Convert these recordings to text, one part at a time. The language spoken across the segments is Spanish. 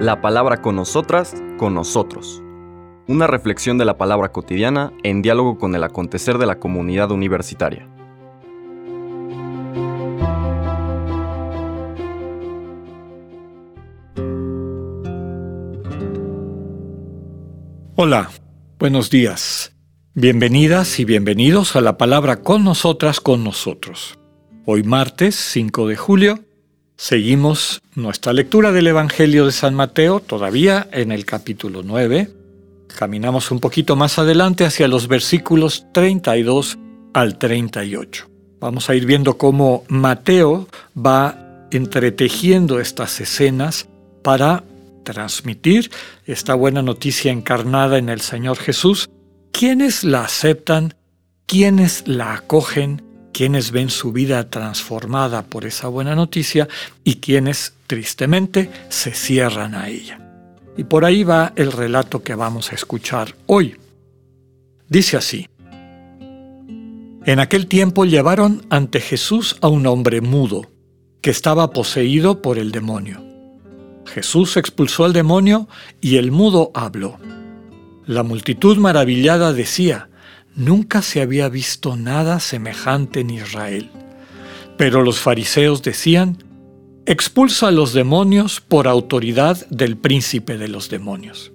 La palabra con nosotras, con nosotros. Una reflexión de la palabra cotidiana en diálogo con el acontecer de la comunidad universitaria. Hola, buenos días. Bienvenidas y bienvenidos a la palabra con nosotras, con nosotros. Hoy martes 5 de julio seguimos nuestra lectura del Evangelio de San Mateo, todavía en el capítulo 9. Caminamos un poquito más adelante hacia los versículos 32 al 38. Vamos a ir viendo cómo Mateo va entretejiendo estas escenas para transmitir esta buena noticia encarnada en el Señor Jesús, quienes la aceptan, quienes la acogen, quienes ven su vida transformada por esa buena noticia y quienes tristemente se cierran a ella. Y por ahí va el relato que vamos a escuchar hoy. Dice así, En aquel tiempo llevaron ante Jesús a un hombre mudo, que estaba poseído por el demonio. Jesús expulsó al demonio y el mudo habló. La multitud maravillada decía, Nunca se había visto nada semejante en Israel. Pero los fariseos decían, expulsa a los demonios por autoridad del príncipe de los demonios.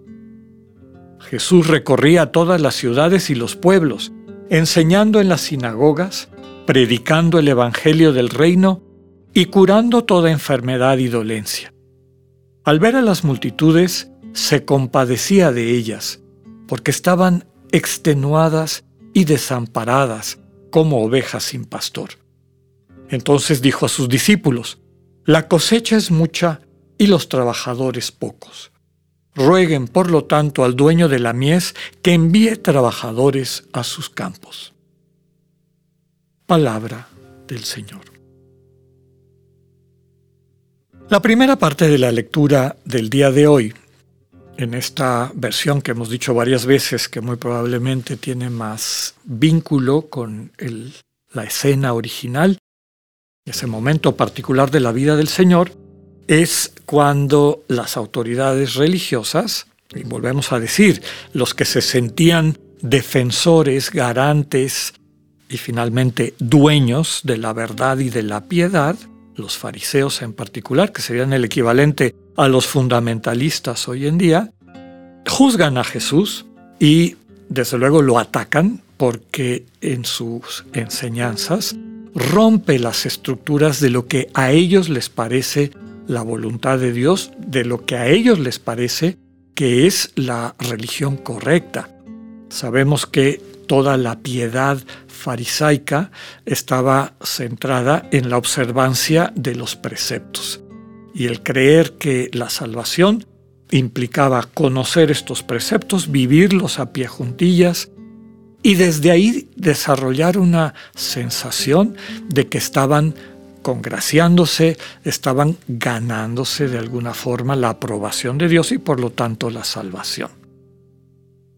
Jesús recorría todas las ciudades y los pueblos, enseñando en las sinagogas, predicando el Evangelio del reino y curando toda enfermedad y dolencia. Al ver a las multitudes, se compadecía de ellas, porque estaban extenuadas y desamparadas como ovejas sin pastor. Entonces dijo a sus discípulos, La cosecha es mucha y los trabajadores pocos. Rueguen, por lo tanto, al dueño de la mies que envíe trabajadores a sus campos. Palabra del Señor. La primera parte de la lectura del día de hoy en esta versión que hemos dicho varias veces, que muy probablemente tiene más vínculo con la escena original, ese momento particular de la vida del Señor, es cuando las autoridades religiosas, y volvemos a decir, los que se sentían defensores, garantes y finalmente dueños de la verdad y de la piedad, los fariseos en particular, que serían el equivalente a los fundamentalistas hoy en día, juzgan a Jesús y desde luego lo atacan porque en sus enseñanzas rompe las estructuras de lo que a ellos les parece la voluntad de Dios, de lo que a ellos les parece que es la religión correcta. Sabemos que toda la piedad farisaica estaba centrada en la observancia de los preceptos y el creer que la salvación implicaba conocer estos preceptos, vivirlos a pie juntillas y desde ahí desarrollar una sensación de que estaban congraciándose, estaban ganándose de alguna forma la aprobación de Dios y por lo tanto la salvación.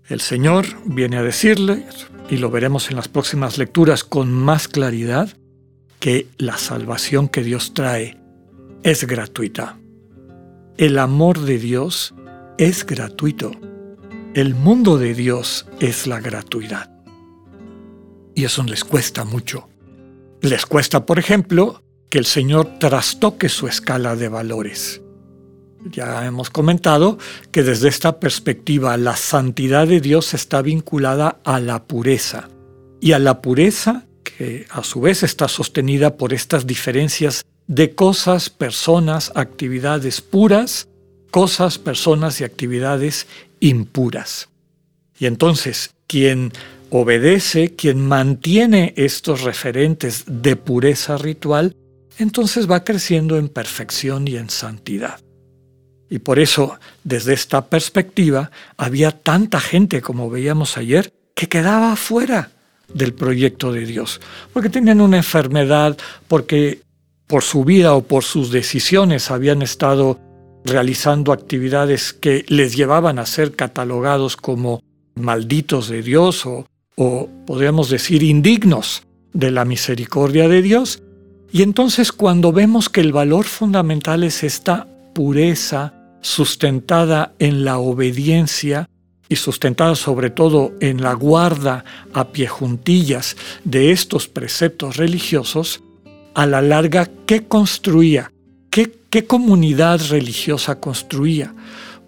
El Señor viene a decirle, y lo veremos en las próximas lecturas con más claridad, que la salvación que Dios trae es gratuita. El amor de Dios es gratuito. El mundo de Dios es la gratuidad. Y eso les cuesta mucho. Les cuesta, por ejemplo, que el Señor trastoque su escala de valores. Ya hemos comentado que desde esta perspectiva la santidad de Dios está vinculada a la pureza. Y a la pureza, que a su vez está sostenida por estas diferencias de cosas, personas, actividades puras, cosas, personas y actividades impuras. Y entonces, quien obedece, quien mantiene estos referentes de pureza ritual, entonces va creciendo en perfección y en santidad. Y por eso, desde esta perspectiva, había tanta gente, como veíamos ayer, que quedaba fuera del proyecto de Dios, porque tenían una enfermedad, porque por su vida o por sus decisiones habían estado realizando actividades que les llevaban a ser catalogados como malditos de Dios o, o podríamos decir indignos de la misericordia de Dios, Y entonces cuando vemos que el valor fundamental es esta pureza sustentada en la obediencia y sustentada sobre todo en la guarda a pie juntillas de estos preceptos religiosos, a la larga, ¿qué construía? ¿Qué, qué comunidad religiosa construía?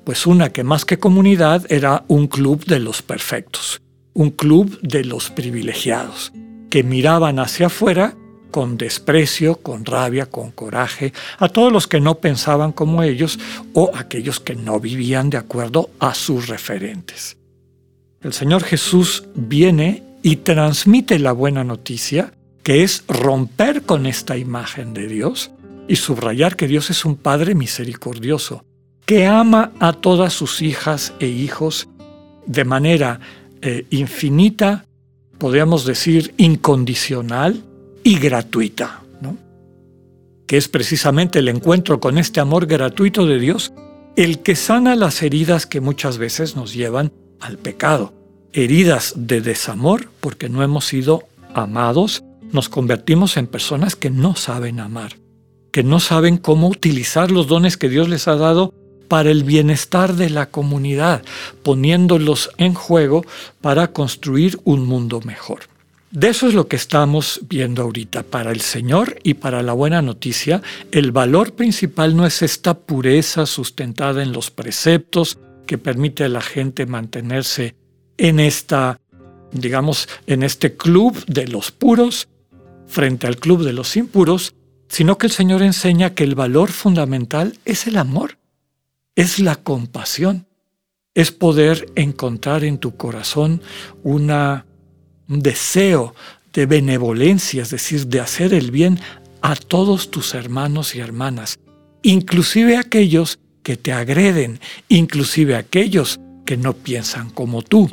Pues una que más que comunidad era un club de los perfectos, un club de los privilegiados, que miraban hacia afuera con desprecio, con rabia, con coraje, a todos los que no pensaban como ellos o aquellos que no vivían de acuerdo a sus referentes. El Señor Jesús viene y transmite la buena noticia, que es romper con esta imagen de Dios y subrayar que Dios es un Padre misericordioso, que ama a todas sus hijas e hijos de manera eh, infinita, podríamos decir incondicional, y gratuita, ¿no? que es precisamente el encuentro con este amor gratuito de Dios el que sana las heridas que muchas veces nos llevan al pecado. Heridas de desamor porque no hemos sido amados, nos convertimos en personas que no saben amar, que no saben cómo utilizar los dones que Dios les ha dado para el bienestar de la comunidad, poniéndolos en juego para construir un mundo mejor. De eso es lo que estamos viendo ahorita. Para el Señor y para la buena noticia, el valor principal no es esta pureza sustentada en los preceptos que permite a la gente mantenerse en esta, digamos, en este club de los puros frente al club de los impuros, sino que el Señor enseña que el valor fundamental es el amor, es la compasión, es poder encontrar en tu corazón una un deseo de benevolencia, es decir, de hacer el bien a todos tus hermanos y hermanas, inclusive aquellos que te agreden, inclusive aquellos que no piensan como tú.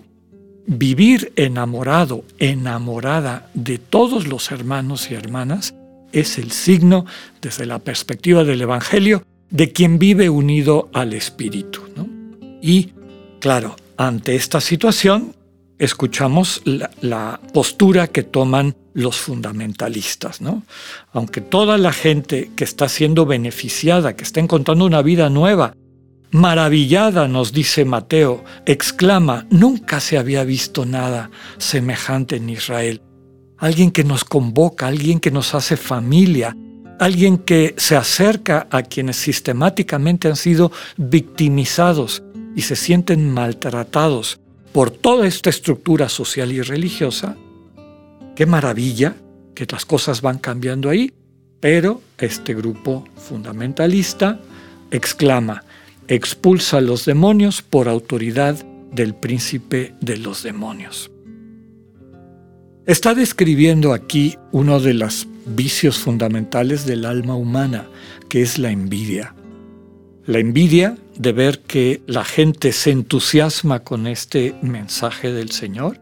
Vivir enamorado, enamorada de todos los hermanos y hermanas es el signo, desde la perspectiva del Evangelio, de quien vive unido al Espíritu. Y, claro, ante esta situación, escuchamos la, postura que toman los fundamentalistas, ¿no? Aunque toda la gente que está siendo beneficiada, que está encontrando una vida nueva, maravillada, nos dice Mateo, exclama, nunca se había visto nada semejante en Israel. Alguien que nos convoca, alguien que nos hace familia, alguien que se acerca a quienes sistemáticamente han sido victimizados y se sienten maltratados por toda esta estructura social y religiosa, qué maravilla que las cosas van cambiando ahí, pero este grupo fundamentalista exclama, expulsa a los demonios por autoridad del príncipe de los demonios. Está describiendo aquí uno de los vicios fundamentales del alma humana, que es la envidia. La envidia de ver que la gente se entusiasma con este mensaje del Señor,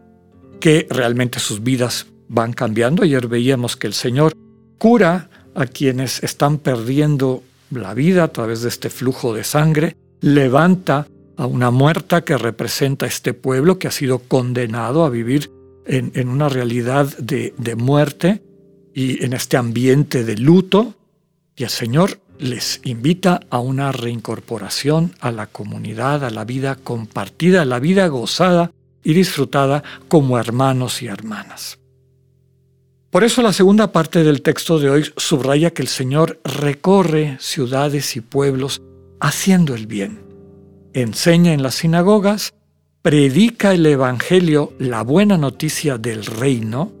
que realmente sus vidas van cambiando. Ayer veíamos que el Señor cura a quienes están perdiendo la vida a través de este flujo de sangre, levanta a una muerta que representa este pueblo que ha sido condenado a vivir en, una realidad de, de muerte y en este ambiente de luto. Y el Señor les invita a una reincorporación a la comunidad, a la vida compartida, a la vida gozada y disfrutada como hermanos y hermanas. Por eso la segunda parte del texto de hoy subraya que el Señor recorre ciudades y pueblos haciendo el bien. Enseña en las sinagogas, predica el Evangelio, la buena noticia del reino,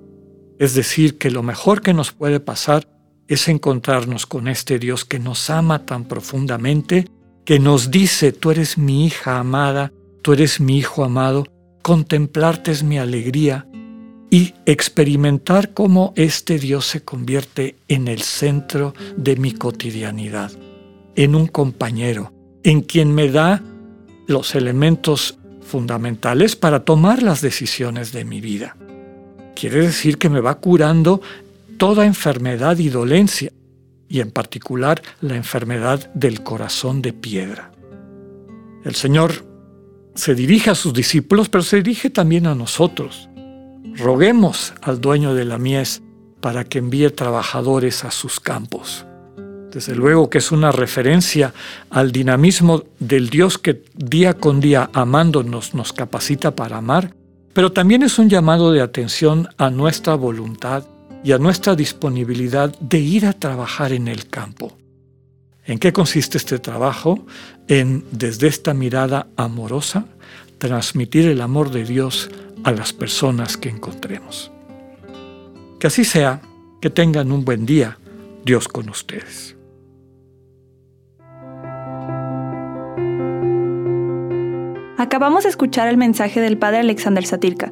es decir, que lo mejor que nos puede pasar es encontrarnos con este Dios que nos ama tan profundamente, que nos dice, tú eres mi hija amada, tú eres mi hijo amado, contemplarte es mi alegría y experimentar cómo este Dios se convierte en el centro de mi cotidianidad, en un compañero, en quien me da los elementos fundamentales para tomar las decisiones de mi vida. Quiere decir que me va curando toda enfermedad y dolencia, y en particular la enfermedad del corazón de piedra. El Señor se dirige a sus discípulos, pero se dirige también a nosotros. Roguemos al dueño de la mies para que envíe trabajadores a sus campos. Desde luego que es una referencia al dinamismo del Dios que día con día amándonos nos capacita para amar, pero también es un llamado de atención a nuestra voluntad y a nuestra disponibilidad de ir a trabajar en el campo. ¿En qué consiste este trabajo? En, desde esta mirada amorosa, transmitir el amor de Dios a las personas que encontremos. Que así sea, que tengan un buen día, Dios con ustedes. Acabamos de escuchar el mensaje del Padre Alexander Satirka.